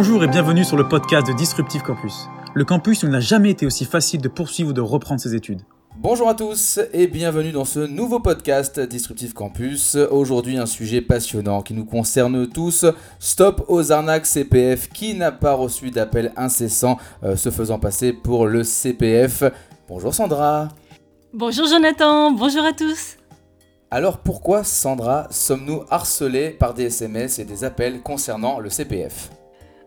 Bonjour et bienvenue sur le podcast de Disruptive Campus. Le campus où il n'a jamais été aussi facile de poursuivre ou de reprendre ses études. Bonjour à tous et bienvenue dans ce nouveau podcast Disruptive Campus. Aujourd'hui un sujet passionnant qui nous concerne tous. Stop aux arnaques CPF. Qui n'a pas reçu d'appel incessant euh, se faisant passer pour le CPF Bonjour Sandra. Bonjour Jonathan, bonjour à tous. Alors pourquoi Sandra sommes-nous harcelés par des SMS et des appels concernant le CPF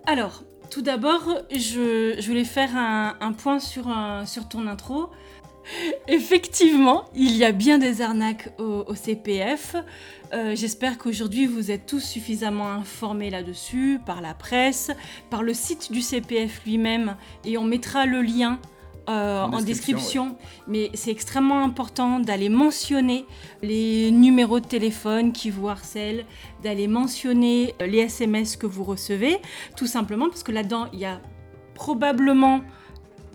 Alors, tout d'abord, je, voulais faire un, point sur, sur ton intro. Effectivement, il y a bien des arnaques au, CPF. Euh, j'espère qu'aujourd'hui vous êtes tous suffisamment informés là-dessus, par la presse, par le site du CPF lui-même, et on mettra le lien euh, en, description. Mais c'est extrêmement important d'aller mentionner les numéros de téléphone qui vous harcèlent, d'aller mentionner les SMS que vous recevez, tout simplement parce que là-dedans, il y a probablement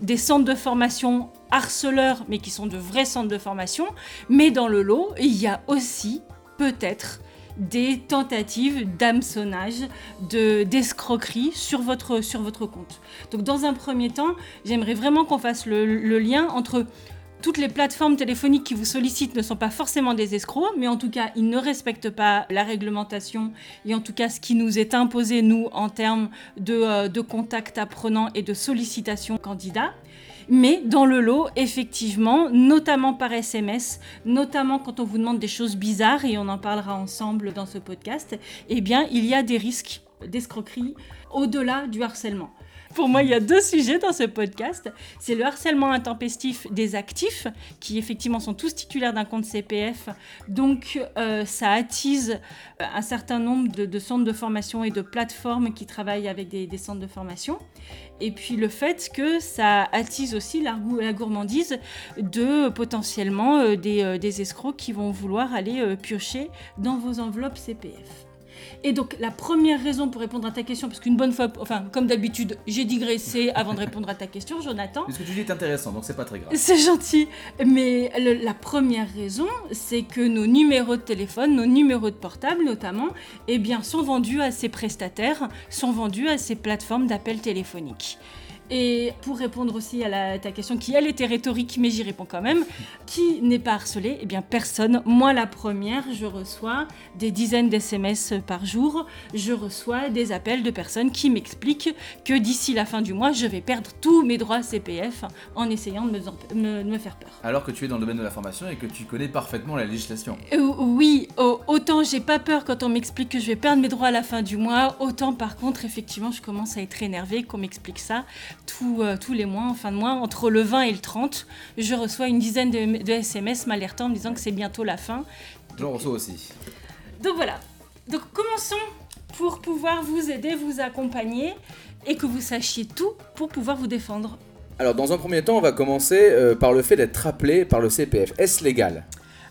des centres de formation harceleurs, mais qui sont de vrais centres de formation. Mais dans le lot, il y a aussi peut-être des tentatives d'hameçonnage, de, d'escroquerie sur votre, sur votre compte. Donc dans un premier temps, j'aimerais vraiment qu'on fasse le, le lien entre toutes les plateformes téléphoniques qui vous sollicitent ne sont pas forcément des escrocs, mais en tout cas, ils ne respectent pas la réglementation et en tout cas ce qui nous est imposé, nous, en termes de, euh, de contact apprenant et de sollicitation candidat. Mais dans le lot, effectivement, notamment par SMS, notamment quand on vous demande des choses bizarres, et on en parlera ensemble dans ce podcast, eh bien, il y a des risques d'escroquerie au-delà du harcèlement. Pour moi, il y a deux sujets dans ce podcast. C'est le harcèlement intempestif des actifs, qui effectivement sont tous titulaires d'un compte CPF. Donc, euh, ça attise un certain nombre de, centres de formation et de plateformes qui travaillent avec des, centres de formation. Et puis le fait que ça attise aussi la, gourmandise de potentiellement euh, des, euh, des, escrocs qui vont vouloir aller piocher dans vos enveloppes CPF. Et donc, la première raison pour répondre à ta question, parce qu'une bonne fois, enfin, comme d'habitude, j'ai digressé avant de répondre à ta question, Jonathan. ce que tu dis est intéressant, donc c'est pas très grave. C'est gentil. Mais la première raison, c'est que nos numéros de téléphone, nos numéros de portable notamment, eh bien, sont vendus à ces prestataires, sont vendus à ces plateformes d'appel téléphonique. Et pour répondre aussi à ta question qui, elle, était rhétorique, mais j'y réponds quand même, qui n'est pas harcelé? Eh bien, personne. Moi, la première, je reçois des dizaines d'SMS par jour. Je reçois des appels de personnes qui m'expliquent que d'ici la fin du mois, je vais perdre tous mes droits CPF en essayant de me, me, faire peur. Alors que tu es dans le domaine de la formation et que tu connais parfaitement la législation. Euh, oui, autant j'ai pas peur quand on m'explique que je vais perdre mes droits à la fin du mois, autant par contre, effectivement, je commence à être énervée qu'on m'explique ça euh, tous les mois, en fin de mois, entre le 20 et le 30, je reçois une dizaine de, SMS m'alertant en me disant que c'est bientôt la fin. J'en reçois aussi. Donc voilà. Donc commençons pour pouvoir vous aider, vous accompagner et que vous sachiez tout pour pouvoir vous défendre. Alors dans un premier temps, on va commencer euh, par le fait d'être appelé par le CPF. Est-ce légal?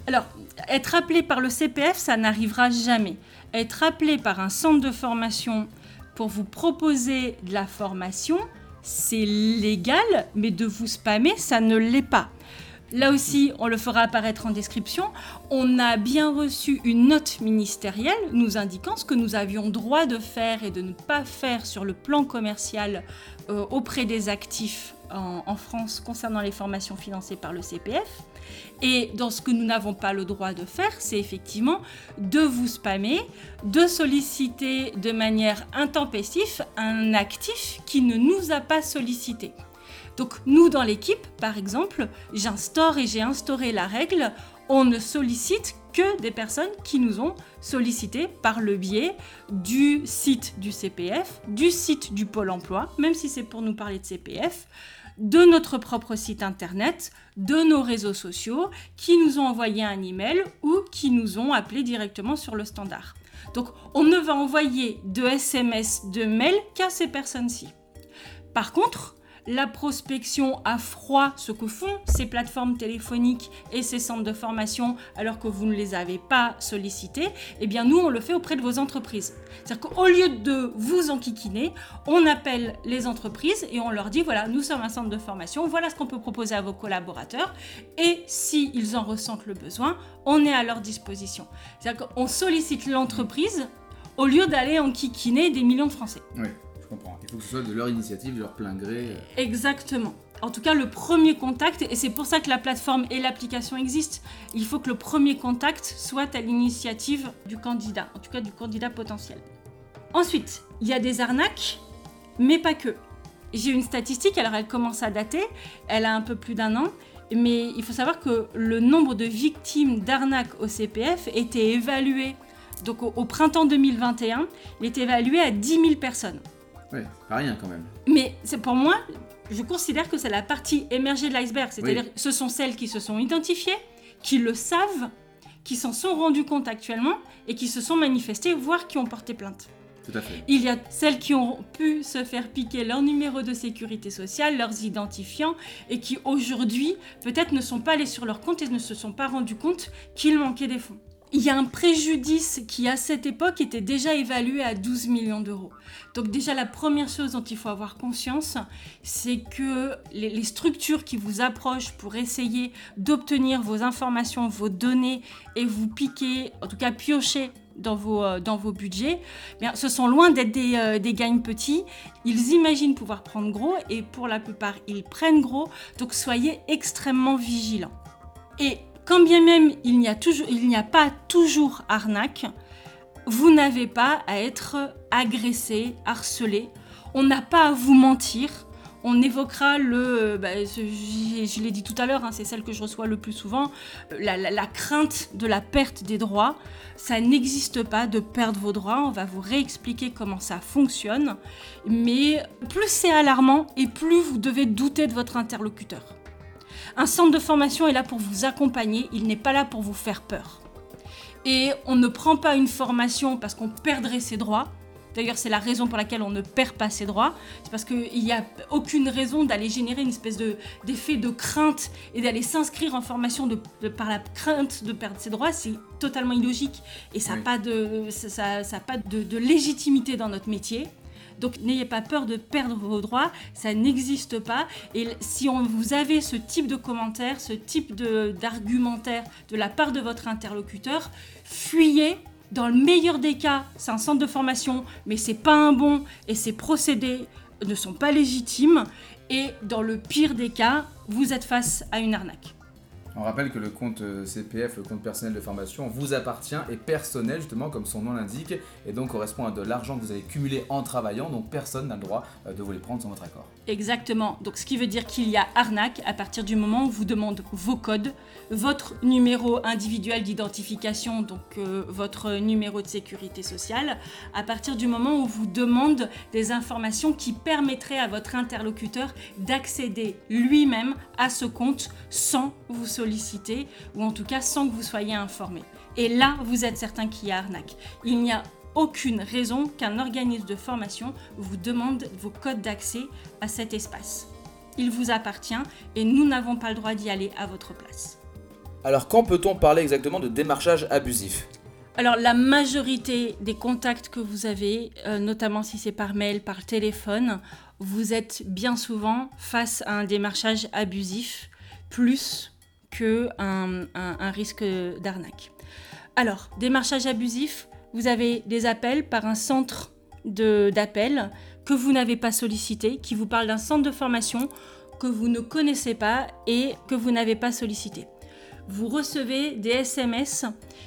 Alors, être appelé par le CPF, ça n'arrivera jamais. Être appelé par un centre de formation pour vous proposer de la formation, c'est légal, mais de vous spammer, ça ne l'est pas. Là aussi, on le fera apparaître en description. On a bien reçu une note ministérielle nous indiquant ce que nous avions droit de faire et de ne pas faire sur le plan commercial euh, auprès des actifs en, France concernant les formations financées par le CPF. Et dans ce que nous n'avons pas le droit de faire, c'est effectivement de vous spammer, de solliciter de manière intempestive un actif qui ne nous a pas sollicité. Donc nous, dans l'équipe, par exemple, j'instaure et j'ai instauré la règle, on ne sollicite que des personnes qui nous ont sollicité par le biais du site du CPF, du site du Pôle Emploi, même si c'est pour nous parler de CPF, de notre propre site internet, de nos réseaux sociaux, qui nous ont envoyé un email ou qui nous ont appelé directement sur le standard. Donc on ne va envoyer de SMS, de mail qu'à ces personnes-ci. Par contre, la prospection à froid, ce que font ces plateformes téléphoniques et ces centres de formation alors que vous ne les avez pas sollicités, eh bien nous on le fait auprès de vos entreprises. C'est-à-dire qu'au lieu de vous enquiquiner, on appelle les entreprises et on leur dit voilà, nous sommes un centre de formation, voilà ce qu'on peut proposer à vos collaborateurs et s'ils en ressentent le besoin, on est à leur disposition. C'est-à-dire qu'on sollicite l'entreprise au lieu d'aller enquiquiner des millions de Français. Oui, comprends. faut que ce soit de leur initiative, de leur plein gré. Exactement. En tout cas, le premier contact, et c'est pour ça que la plateforme et l'application existent, il faut que le premier contact soit à l'initiative du candidat, en tout cas du candidat potentiel. Ensuite, il y a des arnaques, mais pas que. J'ai une statistique, alors elle commence à dater, elle a un peu plus d'un an, mais il faut savoir que le nombre de victimes d'arnaques au CPF était évalué, donc au, au printemps 2021, il était évalué à 10 000 personnes. Ouais, pas rien quand même. Mais c'est pour moi, je considère que c'est la partie émergée de l'iceberg. C'est-à-dire Oui. ce sont celles qui se sont identifiées, qui le savent, qui s'en sont rendues compte actuellement et qui se sont manifestées, voire qui ont porté plainte. Tout à fait. Il y a celles qui ont pu se faire piquer leur numéro de sécurité sociale, leurs identifiants, et qui aujourd'hui peut-être ne sont pas allés sur leur compte et ne se sont pas rendus compte qu'il manquait des fonds. Il y a un préjudice qui, à cette époque, était déjà évalué à 12 millions d'euros. Donc déjà, la première chose dont il faut avoir conscience, c'est que les, structures qui vous approchent pour essayer d'obtenir vos informations, vos données, et vous piquer, en tout cas piocher dans vos, euh, dans vos budgets, eh bien, ce sont loin d'être des, euh, des gagnes petits. Ils imaginent pouvoir prendre gros, et pour la plupart, ils prennent gros. Donc soyez extrêmement vigilants. Et quand bien même il n'y a, pas toujours arnaque, vous n'avez pas à être agressé, harcelé. On n'a pas à vous mentir. On évoquera le, bah, je l'ai dit tout à l'heure, hein, c'est celle que je reçois le plus souvent, la crainte de la perte des droits. Ça n'existe pas de perdre vos droits. On va vous réexpliquer comment ça fonctionne. Mais plus c'est alarmant et plus vous devez douter de votre interlocuteur. Un centre de formation est là pour vous accompagner, il n'est pas là pour vous faire peur. Et on ne prend pas une formation parce qu'on perdrait ses droits. D'ailleurs, c'est la raison pour laquelle on ne perd pas ses droits. C'est parce qu'il n'y a aucune raison d'aller générer une espèce de- d'effet de, crainte et d'aller s'inscrire en formation de, de- par la crainte de perdre ses droits. C'est totalement illogique et ça n'a Oui. pas, de, ça, ça- ça a pas de, de légitimité dans notre métier. Donc n'ayez pas peur de perdre vos droits, ça n'existe pas. Et si on, vous avez ce type de commentaire, ce type d'argumentaire de la part de votre interlocuteur, fuyez. Dans le meilleur des cas, c'est un centre de formation, mais c'est pas un bon et ces procédés ne sont pas légitimes. Et dans le pire des cas, vous êtes face à une arnaque. On rappelle que le compte euh, CPF, le compte personnel de formation, vous appartient et personnel, justement, comme son nom l'indique, et donc correspond à de l'argent que vous avez cumulé en travaillant, donc personne n'a le droit euh, de vous les prendre sans votre accord. Exactement. Donc, ce qui veut dire qu'il y a arnaque à partir du moment où vous demande vos codes, votre numéro individuel d'identification, donc euh, votre numéro de sécurité sociale, à partir du moment où vous demande des informations qui permettraient à votre interlocuteur d'accéder lui-même à ce compte sans vous solliciter, ou en tout cas sans que vous soyez informé. Et là, vous êtes certain qu'il y a arnaque. Il n'y a aucune raison qu'un organisme de formation vous demande vos codes d'accès à cet espace. Il vous appartient et nous n'avons pas le droit d'y aller à votre place. Alors, quand peut-on parler exactement de démarchage abusif? Alors la majorité des contacts que vous avez, euh, notamment si c'est par mail, par téléphone, vous êtes bien souvent face à un démarchage abusif plus que un, risque d'arnaque. Alors, démarchage abusif, vous avez des appels par un centre d'appel que vous n'avez pas sollicité, qui vous parle d'un centre de formation que vous ne connaissez pas et que vous n'avez pas sollicité. Vous recevez des SMS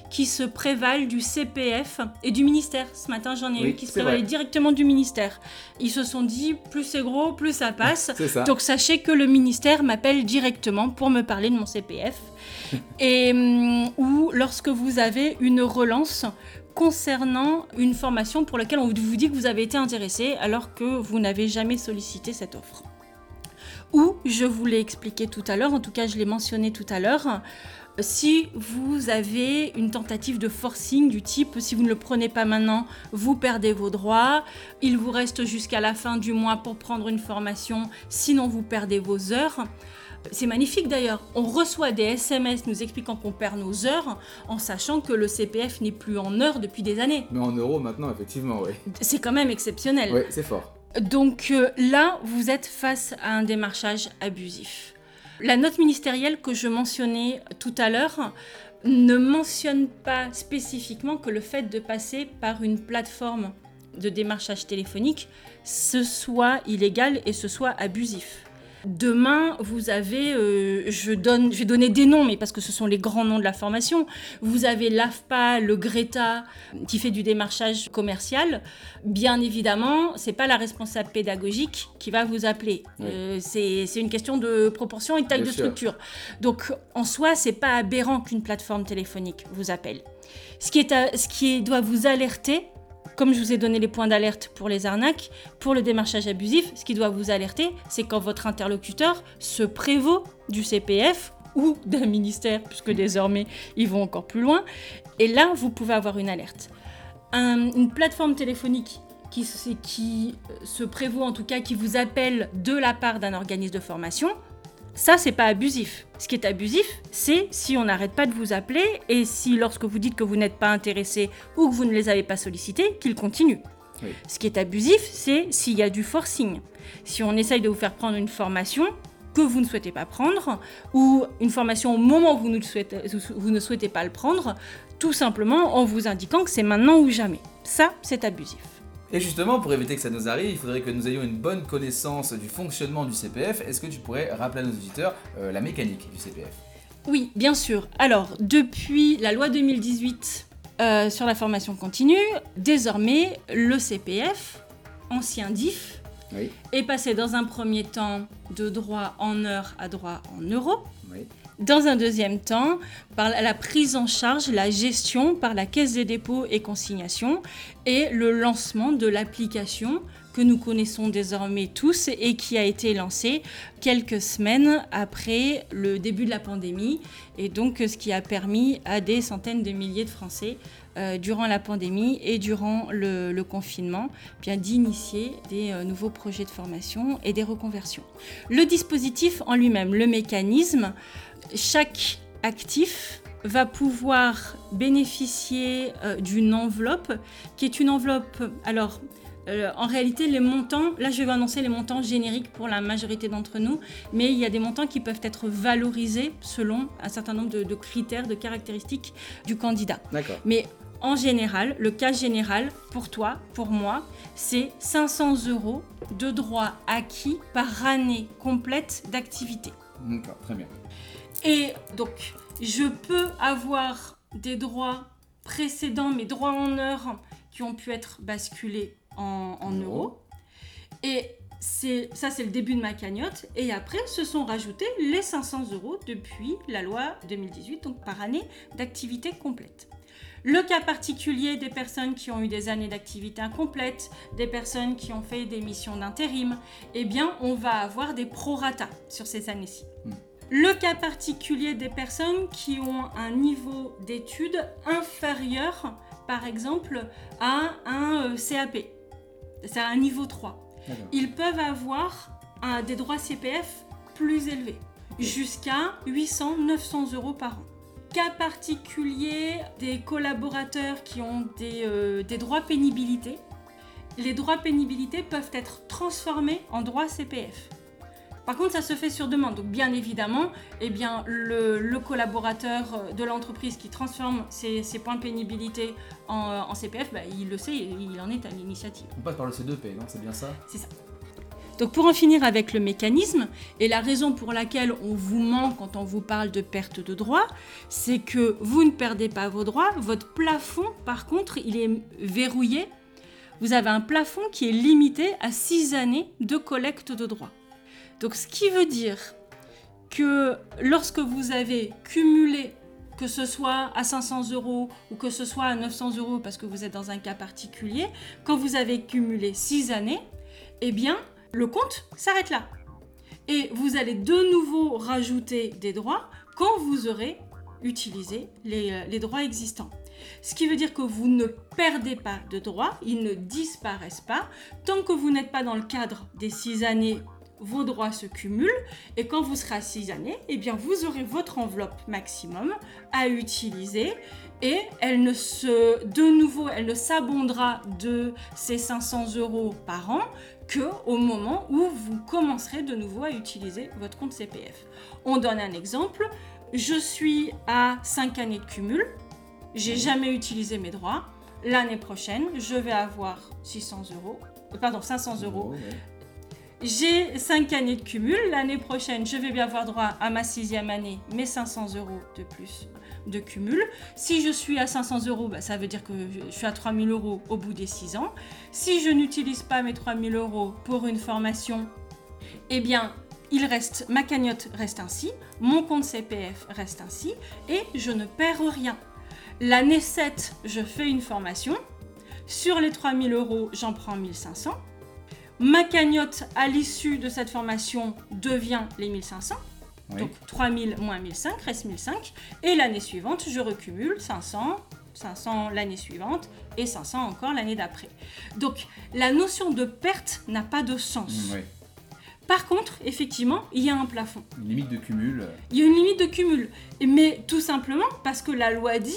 qui se prévalent du CPF et du ministère. Ce matin, j'en ai Oui, eu qui se prévalaient directement du ministère. Ils se sont dit, plus c'est gros, plus ça passe. Ça. Donc sachez que le ministère m'appelle directement pour me parler de mon CPF. et hum, ou lorsque vous avez une relance concernant une formation pour laquelle on vous dit que vous avez été intéressé alors que vous n'avez jamais sollicité cette offre. Ou, je vous l'ai expliqué tout à l'heure, en tout cas je l'ai mentionné tout à l'heure, si vous avez une tentative de forcing du type si vous ne le prenez pas maintenant, vous perdez vos droits, il vous reste jusqu'à la fin du mois pour prendre une formation, sinon vous perdez vos heures. C'est magnifique d'ailleurs. On reçoit des SMS nous expliquant qu'on perd nos heures en sachant que le CPF n'est plus en heures depuis des années. Mais en euros maintenant, effectivement, oui. C'est quand même exceptionnel. Oui, c'est fort. Donc euh, là, vous êtes face à un démarchage abusif. La note ministérielle que je mentionnais tout à l'heure ne mentionne pas spécifiquement que le fait de passer par une plateforme de démarchage téléphonique, ce soit illégal et ce soit abusif. Demain, vous avez, euh, je, donne, je vais donner des noms, mais parce que ce sont les grands noms de la formation. Vous avez l'AFPA, le Greta, qui fait du démarchage commercial. Bien évidemment, c'est pas la responsable pédagogique qui va vous appeler. Oui. Euh, c'est une question de proportion et de taille Bien de sûr. structure. Donc, en soi, c'est pas aberrant qu'une plateforme téléphonique vous appelle. Ce qui, est à- ce qui doit vous alerter, comme je vous ai donné les points d'alerte pour les arnaques, pour le démarchage abusif, ce qui doit vous alerter, c'est quand votre interlocuteur se prévaut du CPF ou d'un ministère, puisque désormais ils vont encore plus loin. Et là, vous pouvez avoir une alerte. Un- une plateforme téléphonique qui, qui se prévaut, en tout cas, qui vous appelle de la part d'un organisme de formation, ça, c'est pas abusif. Ce qui est abusif, c'est si on n'arrête pas de vous appeler et si, lorsque vous dites que vous n'êtes pas intéressé ou que vous ne les avez pas sollicités, qu'ils continuent. Oui. Ce qui est abusif, c'est s'il y a du forcing. Si on essaye de vous faire prendre une formation que vous ne souhaitez pas prendre, ou une formation au moment où vous ne, souhaitez, vous ne souhaitez pas le prendre, tout simplement en vous indiquant que c'est maintenant ou jamais. Ça, c'est abusif. Et justement, pour éviter que ça nous arrive, il faudrait que nous ayons une bonne connaissance du fonctionnement du CPF. Est-ce que tu pourrais rappeler à nos auditeurs euh, la mécanique du CPF Oui, bien sûr. Alors, depuis la loi 2018 euh, sur la formation continue, désormais, le CPF, ancien DIF, Oui. est passé dans un premier temps de droit en heure à droit en euros. Oui. Dans un deuxième temps, par la prise en charge, la gestion par la Caisse des dépôts et consignations et le lancement de l'application que nous connaissons désormais tous et qui a été lancée quelques semaines après le début de la pandémie et donc ce qui a permis à des centaines de milliers de Français euh, durant la pandémie et durant le, le confinement bien d'initier des euh, nouveaux projets de formation et des reconversions. Le dispositif en lui-même, le mécanisme, chaque actif va pouvoir bénéficier euh, d'une enveloppe qui est une enveloppe alors euh, en réalité, les montants, là je vais annoncer les montants génériques pour la majorité d'entre nous, mais il y a des montants qui peuvent être valorisés selon un certain nombre de, de critères, de caractéristiques du candidat. D'accord. Mais en général, le cas général, pour toi, pour moi, c'est 500 euros de droits acquis par année complète d'activité. D'accord, très bien. Et donc, je peux avoir des droits précédents, mes droits en heures, qui ont pu être basculés en, euros. euros. Et c'est ça, c'est le début de ma cagnotte. Et après, se sont rajoutés les 500 euros depuis la loi 2018, donc par année d'activité complète. Le cas particulier des personnes qui ont eu des années d'activité incomplète, des personnes qui ont fait des missions d'intérim, eh bien, on va avoir des prorata sur ces années-ci. Hmm. Le cas particulier des personnes qui ont un niveau d'études inférieur, par exemple, à un euh, CAP, c'est un niveau 3 D'accord. ils peuvent avoir un- des droits CPF plus élevés, jusqu'à 800-900 euros par an. Cas particulier des collaborateurs qui ont des, euh, des droits pénibilité. Les droits pénibilité peuvent être transformés en droits CPF. Par contre, ça se fait sur demande. Donc, bien évidemment, eh bien, le, le collaborateur de l'entreprise qui transforme ses, ses points de pénibilité en, en CPF, bah, il le sait, il en est à l'initiative. On passe par le C2P, non? C'est bien ça? C'est ça. Donc pour en finir avec le mécanisme, et la raison pour laquelle on vous ment quand on vous parle de perte de droits, c'est que vous ne perdez pas vos droits, votre plafond par contre il est verrouillé. Vous avez un plafond qui est limité à 6 années de collecte de droits. Donc ce qui veut dire que lorsque vous avez cumulé, que ce soit à 500 euros ou que ce soit à 900 euros parce que vous êtes dans un cas particulier, quand vous avez cumulé 6 années, eh bien, le compte s'arrête là. Et vous allez de nouveau rajouter des droits quand vous aurez utilisé les, euh, les droits existants. Ce qui veut dire que vous ne perdez pas de droits, ils ne disparaissent pas. Tant que vous n'êtes pas dans le cadre des six années, vos droits se cumulent. Et quand vous serez à six années, eh bien vous aurez votre enveloppe maximum à utiliser. Et elle ne se, de nouveau, elle ne s'abondera de ces 500 euros par an que au moment où vous commencerez de nouveau à utiliser votre compte CPF. On donne un exemple. Je suis à 5 années de cumul. J'ai jamais utilisé mes droits. l'année prochaine, je vais avoir 600 euros, euh, pardon, 500 euros. J'ai 5 années de cumul. L'année prochaine, je vais bien avoir droit à ma sixième année, mes 500 euros de plus de cumul. Si je suis à 500 euros, bah, ça veut dire que je suis à 3000 euros au bout des 6 ans. Si je n'utilise pas mes 3000 euros pour une formation, eh bien, ma cagnotte reste ainsi, mon compte CPF reste ainsi, et je ne perds rien. L'année 7, je fais une formation. Sur les 3000 euros, j'en prends 1500. Ma cagnotte à l'issue de cette formation devient les 1500. Donc 3000 moins 1005 reste 1005. Et l'année suivante, je recumule 500, 500 l'année suivante et 500 encore l'année d'après. Donc la notion de perte n'a pas de sens. Oui. Par contre, effectivement, il y a un plafond. Une limite de cumul. Il y a une limite de cumul. Mais tout simplement parce que la loi dit,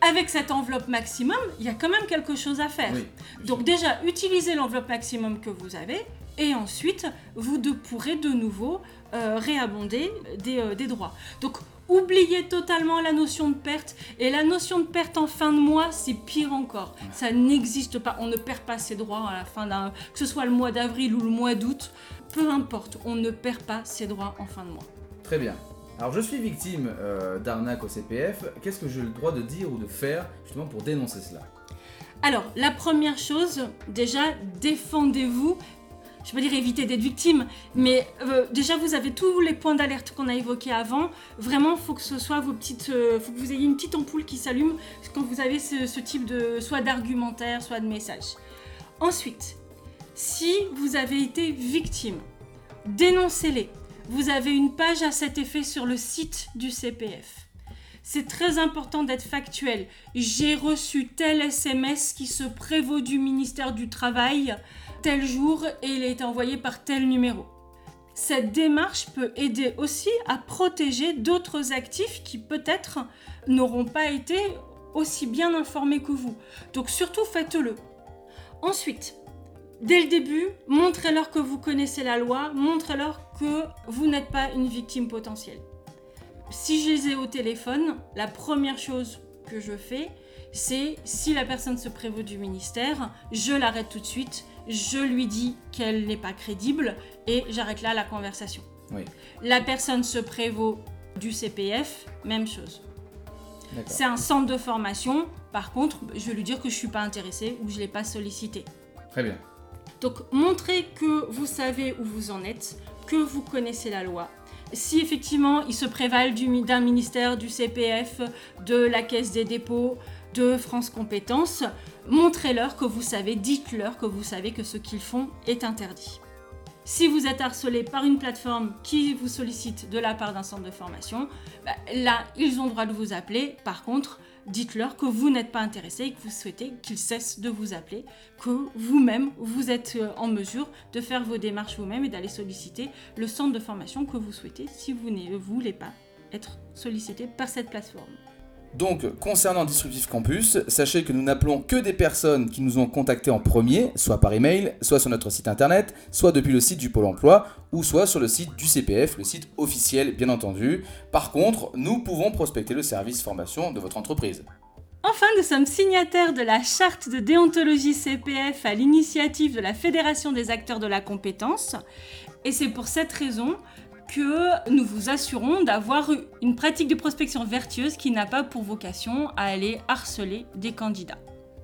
avec cette enveloppe maximum, il y a quand même quelque chose à faire. Oui. Donc déjà, utilisez l'enveloppe maximum que vous avez et ensuite, vous de- pourrez de nouveau euh, réabonder des, euh, des droits. Donc oubliez totalement la notion de perte et la notion de perte en fin de mois, c'est pire encore. Ça n'existe pas. On ne perd pas ses droits à la fin d'un... Que ce soit le mois d'avril ou le mois d'août, peu importe, on ne perd pas ses droits en fin de mois. Très bien. Alors je suis victime euh, d'arnaque au CPF. Qu'est-ce que j'ai le droit de dire ou de faire justement pour dénoncer cela? Alors, la première chose, déjà, défendez-vous. Je veux dire éviter d'être victime, mais euh, déjà vous avez tous les points d'alerte qu'on a évoqués avant. Vraiment, faut que ce soit vos petites, euh, faut que vous ayez une petite ampoule qui s'allume quand vous avez ce, ce type de, soit d'argumentaire, soit de message. Ensuite, si vous avez été victime, dénoncez-les. Vous avez une page à cet effet sur le site du CPF. C'est très important d'être factuel. J'ai reçu tel SMS qui se prévaut du ministère du Travail tel jour et il été envoyé par tel numéro. Cette démarche peut aider aussi à protéger d'autres actifs qui peut-être n'auront pas été aussi bien informés que vous. Donc surtout faites-le. Ensuite, dès le début, montrez-leur que vous connaissez la loi, montrez-leur que vous n'êtes pas une victime potentielle. Si je les ai au téléphone, la première chose que je fais, c'est si la personne se prévaut du ministère, je l'arrête tout de suite, je lui dis qu'elle n'est pas crédible et j'arrête là la conversation. Oui. La personne se prévaut du CPF, même chose. C'est un centre de formation, par contre, je vais lui dire que je suis pas intéressée ou je l'ai pas sollicité. Très bien. Donc montrez que vous savez où vous en êtes, que vous connaissez la loi. Si effectivement ils se prévalent du- d'un ministère, du CPF, de la Caisse des dépôts, de France Compétences, montrez-leur que vous savez, dites-leur que vous savez que ce qu'ils font est interdit. Si vous êtes harcelé par une plateforme qui vous sollicite de la part d'un centre de formation, bah, là, ils ont le droit de vous appeler. Par contre, dites-leur que vous n'êtes pas intéressé et que vous souhaitez qu'ils cessent de vous appeler, que vous-même, vous êtes euh, en mesure de faire vos démarches vous-même et d'aller solliciter le centre de formation que vous souhaitez si vous ne voulez pas être sollicité par cette plateforme. Donc, concernant Disruptif Campus, sachez que nous n'appelons que des personnes qui nous ont contactés en premier, soit par email, soit sur notre site internet, soit depuis le site du Pôle emploi, ou soit sur le site du CPF, le site officiel bien entendu. Par contre, nous pouvons prospecter le service formation de votre entreprise. Enfin, nous sommes signataires de la charte de déontologie CPF à l'initiative de la Fédération des acteurs de la compétence. Et c'est pour cette raison que nous vous assurons d'avoir une pratique de prospection vertueuse qui n'a pas pour vocation à aller harceler des candidats.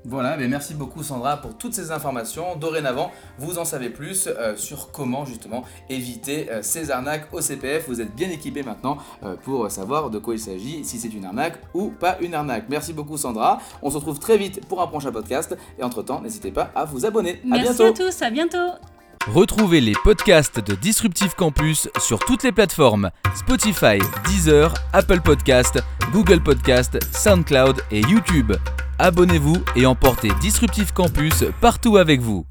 Voilà, mais merci beaucoup Sandra pour toutes ces informations. Dorénavant, vous en savez plus euh, sur comment justement éviter euh, ces arnaques au CPF. Vous êtes bien équipé maintenant euh, pour savoir de quoi il s'agit, si c'est une arnaque ou pas une arnaque. Merci beaucoup Sandra. On se retrouve très vite pour un prochain podcast. Et entre-temps, n'hésitez pas à vous abonner. À Merci bientôt. à tous, à bientôt Retrouvez les podcasts de Disruptive Campus sur toutes les plateformes Spotify, Deezer, Apple Podcast, Google Podcast, SoundCloud et YouTube. Abonnez-vous et emportez Disruptive Campus partout avec vous.